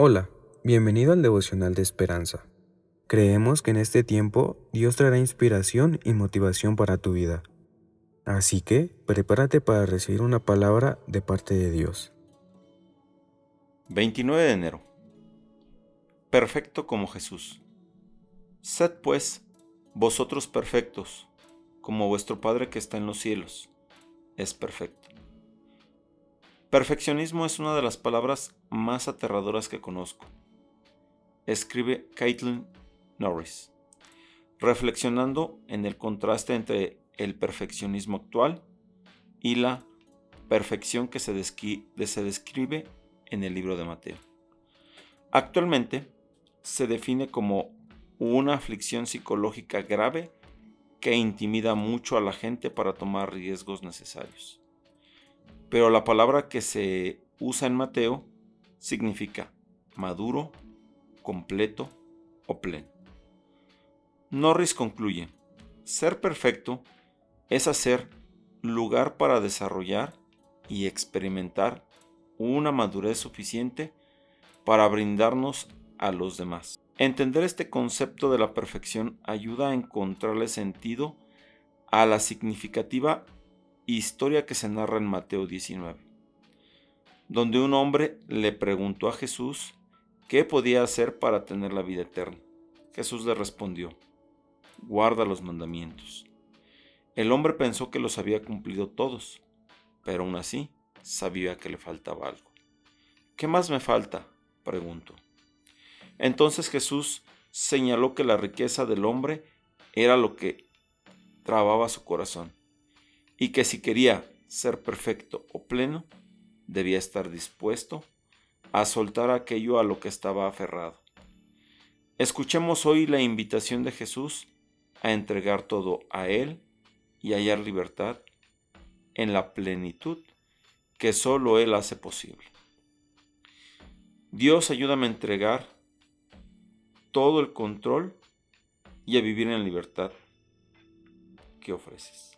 Hola, bienvenido al devocional de esperanza. Creemos que en este tiempo Dios traerá inspiración y motivación para tu vida. Así que prepárate para recibir una palabra de parte de Dios. 29 de enero. Perfecto como Jesús. Sed pues vosotros perfectos, como vuestro Padre que está en los cielos es perfecto. Perfeccionismo es una de las palabras más aterradoras que conozco. Escribe Caitlin Norris, reflexionando en el contraste entre el perfeccionismo actual y la perfección que se, se describe en el libro de Mateo. Actualmente se define como una aflicción psicológica grave que intimida mucho a la gente para tomar riesgos necesarios. Pero la palabra que se usa en Mateo significa maduro, completo o pleno. Norris concluye, ser perfecto es hacer lugar para desarrollar y experimentar una madurez suficiente para brindarnos a los demás. Entender este concepto de la perfección ayuda a encontrarle sentido a la significativa historia que se narra en Mateo 19, donde un hombre le preguntó a Jesús qué podía hacer para tener la vida eterna. Jesús le respondió, guarda los mandamientos. El hombre pensó que los había cumplido todos, pero aún así sabía que le faltaba algo. ¿Qué más me falta? preguntó. Entonces Jesús señaló que la riqueza del hombre era lo que trababa su corazón y que si quería ser perfecto o pleno, debía estar dispuesto a soltar aquello a lo que estaba aferrado. Escuchemos hoy la invitación de Jesús a entregar todo a Él y hallar libertad en la plenitud que solo Él hace posible. Dios ayúdame a entregar todo el control y a vivir en libertad que ofreces.